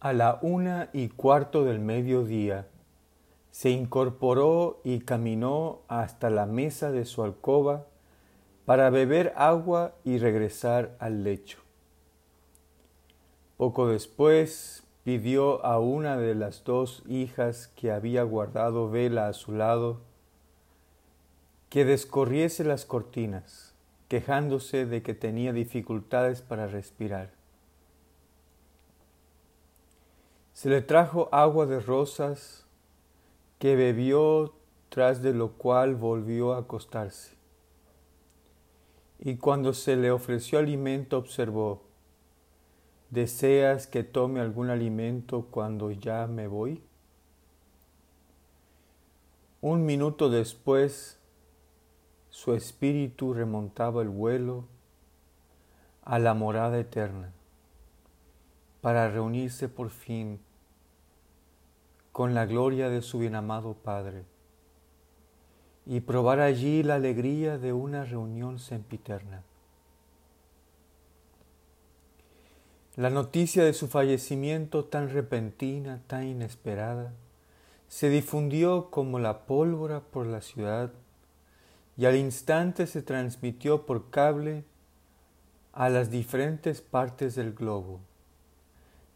A la una y cuarto del mediodía se incorporó y caminó hasta la mesa de su alcoba para beber agua y regresar al lecho. Poco después pidió a una de las dos hijas que había guardado vela a su lado que descorriese las cortinas, quejándose de que tenía dificultades para respirar. Se le trajo agua de rosas que bebió tras de lo cual volvió a acostarse. Y cuando se le ofreció alimento observó, ¿deseas que tome algún alimento cuando ya me voy? Un minuto después, su espíritu remontaba el vuelo a la morada eterna para reunirse por fin con la gloria de su bienamado Padre y probar allí la alegría de una reunión sempiterna. La noticia de su fallecimiento tan repentina, tan inesperada, se difundió como la pólvora por la ciudad y al instante se transmitió por cable a las diferentes partes del globo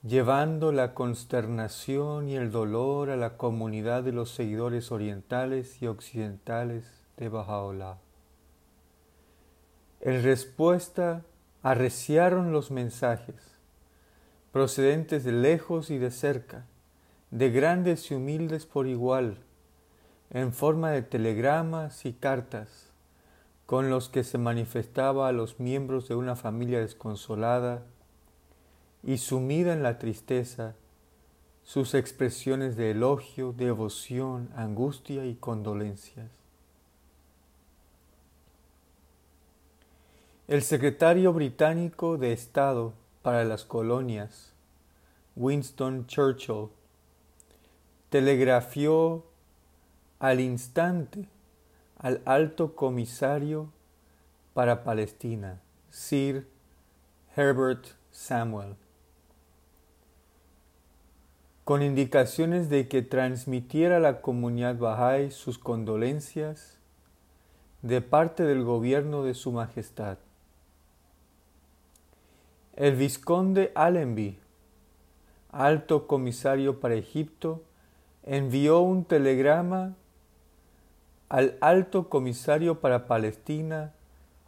llevando la consternación y el dolor a la comunidad de los seguidores orientales y occidentales de Bajaola. En respuesta, arreciaron los mensajes, procedentes de lejos y de cerca, de grandes y humildes por igual, en forma de telegramas y cartas, con los que se manifestaba a los miembros de una familia desconsolada y sumida en la tristeza, sus expresiones de elogio, devoción, angustia y condolencias. El secretario británico de Estado para las colonias, Winston Churchill, telegrafió al instante al alto comisario para Palestina, Sir Herbert Samuel, con indicaciones de que transmitiera a la comunidad Bahá'í sus condolencias de parte del gobierno de Su Majestad. El vizconde Allenby, alto comisario para Egipto, envió un telegrama al alto comisario para Palestina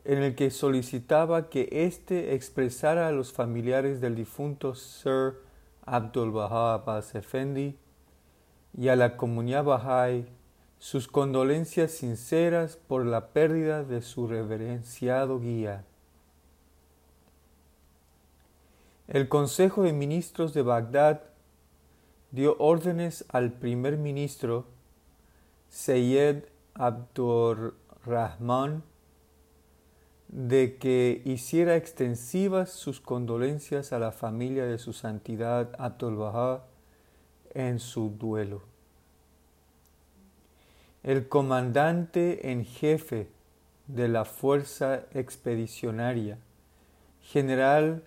en el que solicitaba que éste expresara a los familiares del difunto Sir Abdul Baha Abbas Effendi y a la comunidad Bahá'í sus condolencias sinceras por la pérdida de su reverenciado guía. El Consejo de Ministros de Bagdad dio órdenes al primer ministro Seyed Abdurrahman de que hiciera extensivas sus condolencias a la familia de su santidad Abdul en su duelo. El comandante en jefe de la fuerza expedicionaria, general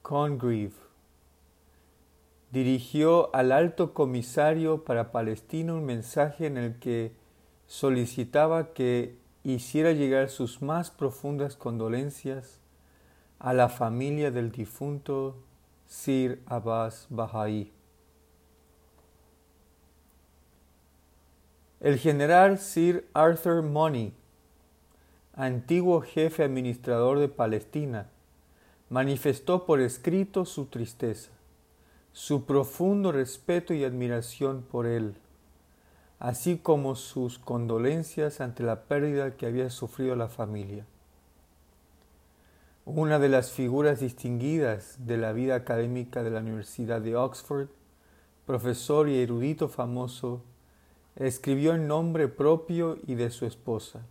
Congreve, dirigió al alto comisario para Palestina un mensaje en el que solicitaba que hiciera llegar sus más profundas condolencias a la familia del difunto Sir Abbas Baha'i. El general Sir Arthur Money, antiguo jefe administrador de Palestina, manifestó por escrito su tristeza, su profundo respeto y admiración por él así como sus condolencias ante la pérdida que había sufrido la familia. Una de las figuras distinguidas de la vida académica de la Universidad de Oxford, profesor y erudito famoso, escribió en nombre propio y de su esposa.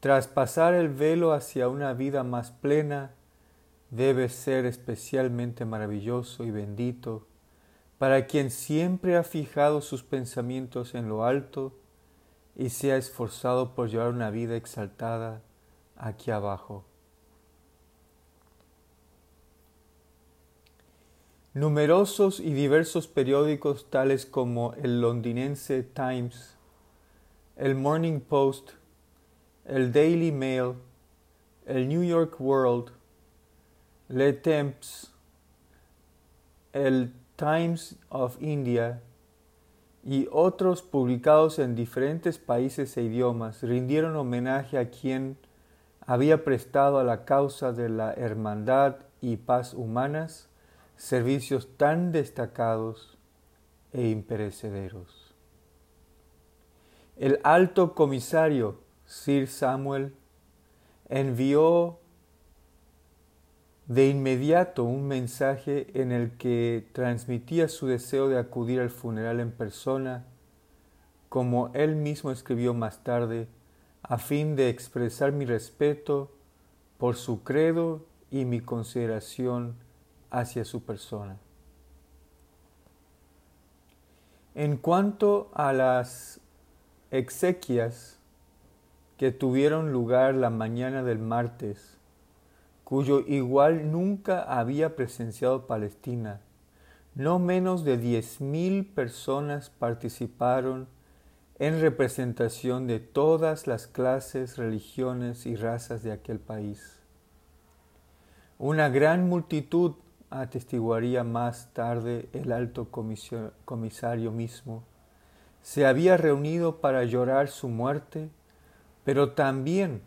Tras pasar el velo hacia una vida más plena, debe ser especialmente maravilloso y bendito para quien siempre ha fijado sus pensamientos en lo alto y se ha esforzado por llevar una vida exaltada aquí abajo. Numerosos y diversos periódicos tales como el londinense Times, el Morning Post, el Daily Mail, el New York World, Le Temps, el Times of India y otros publicados en diferentes países e idiomas rindieron homenaje a quien había prestado a la causa de la hermandad y paz humanas servicios tan destacados e imperecederos. El alto comisario Sir Samuel envió de inmediato un mensaje en el que transmitía su deseo de acudir al funeral en persona, como él mismo escribió más tarde, a fin de expresar mi respeto por su credo y mi consideración hacia su persona. En cuanto a las exequias que tuvieron lugar la mañana del martes, cuyo igual nunca había presenciado Palestina, no menos de diez mil personas participaron en representación de todas las clases, religiones y razas de aquel país. Una gran multitud atestiguaría más tarde el alto comisario mismo, se había reunido para llorar su muerte, pero también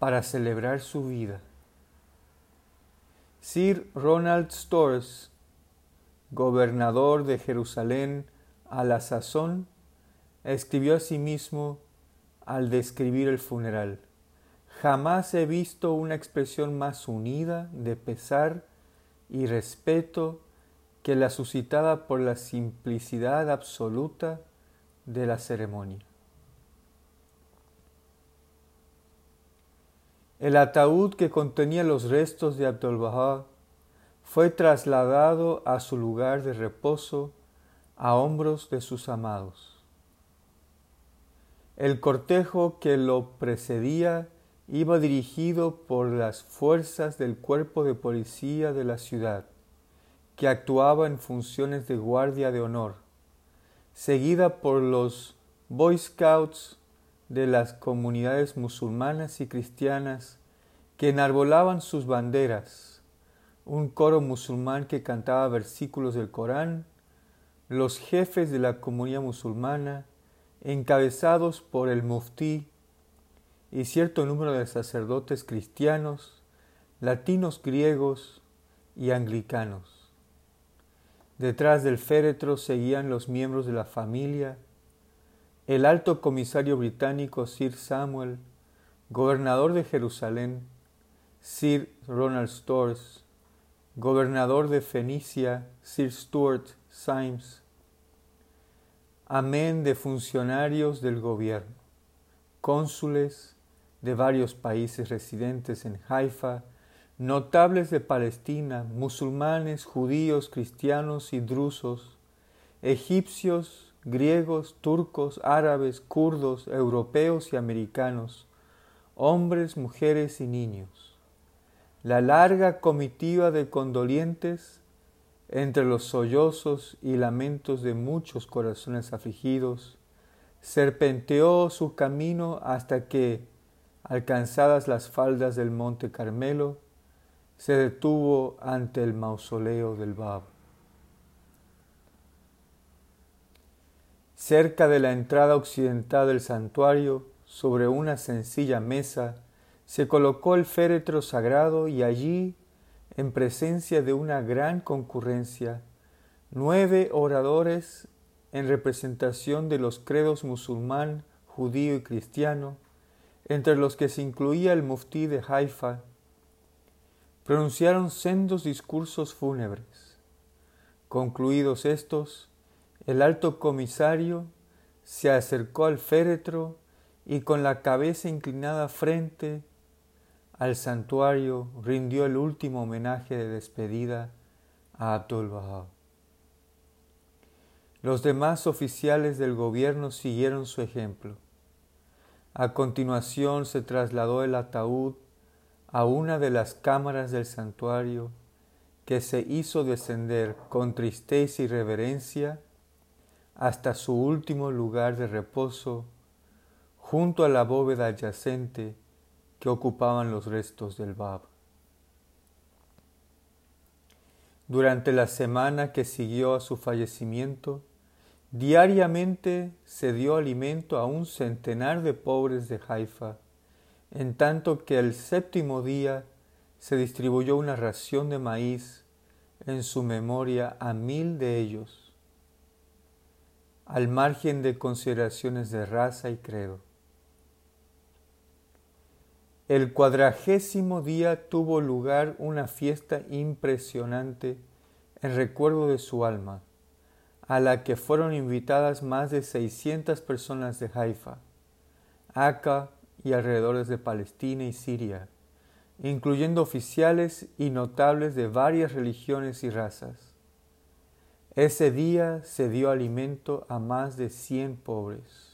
para celebrar su vida. Sir Ronald Storrs, gobernador de Jerusalén a la sazón, escribió asimismo al describir el funeral. Jamás he visto una expresión más unida de pesar y respeto que la suscitada por la simplicidad absoluta de la ceremonia. El ataúd que contenía los restos de Abdul fue trasladado a su lugar de reposo a hombros de sus amados. El cortejo que lo precedía iba dirigido por las fuerzas del cuerpo de policía de la ciudad, que actuaba en funciones de guardia de honor, seguida por los Boy Scouts de las comunidades musulmanas y cristianas que enarbolaban sus banderas, un coro musulmán que cantaba versículos del Corán, los jefes de la comunidad musulmana, encabezados por el muftí y cierto número de sacerdotes cristianos, latinos griegos y anglicanos. Detrás del féretro seguían los miembros de la familia, el alto comisario británico Sir Samuel, gobernador de Jerusalén, Sir Ronald Storrs, gobernador de Fenicia, Sir Stuart Symes, amén de funcionarios del gobierno, cónsules, de varios países residentes en Haifa, notables de Palestina, musulmanes, judíos, cristianos y drusos, egipcios, griegos, turcos, árabes, kurdos, europeos y americanos, hombres, mujeres y niños. La larga comitiva de condolientes entre los sollozos y lamentos de muchos corazones afligidos, serpenteó su camino hasta que, alcanzadas las faldas del monte Carmelo, se detuvo ante el mausoleo del Bab. Cerca de la entrada occidental del santuario, sobre una sencilla mesa, se colocó el féretro sagrado y allí, en presencia de una gran concurrencia, nueve oradores en representación de los credos musulmán, judío y cristiano, entre los que se incluía el muftí de Haifa, pronunciaron sendos discursos fúnebres. Concluidos estos, el alto comisario se acercó al féretro y con la cabeza inclinada frente al santuario rindió el último homenaje de despedida a Abdul Baha. Los demás oficiales del gobierno siguieron su ejemplo. A continuación se trasladó el ataúd a una de las cámaras del santuario que se hizo descender con tristeza y reverencia hasta su último lugar de reposo, junto a la bóveda adyacente que ocupaban los restos del Bab. Durante la semana que siguió a su fallecimiento, diariamente se dio alimento a un centenar de pobres de Haifa, en tanto que el séptimo día se distribuyó una ración de maíz en su memoria a mil de ellos, al margen de consideraciones de raza y credo. El cuadragésimo día tuvo lugar una fiesta impresionante en recuerdo de su alma, a la que fueron invitadas más de 600 personas de Haifa, Acá y alrededores de Palestina y Siria, incluyendo oficiales y notables de varias religiones y razas. Ese día se dio alimento a más de cien pobres.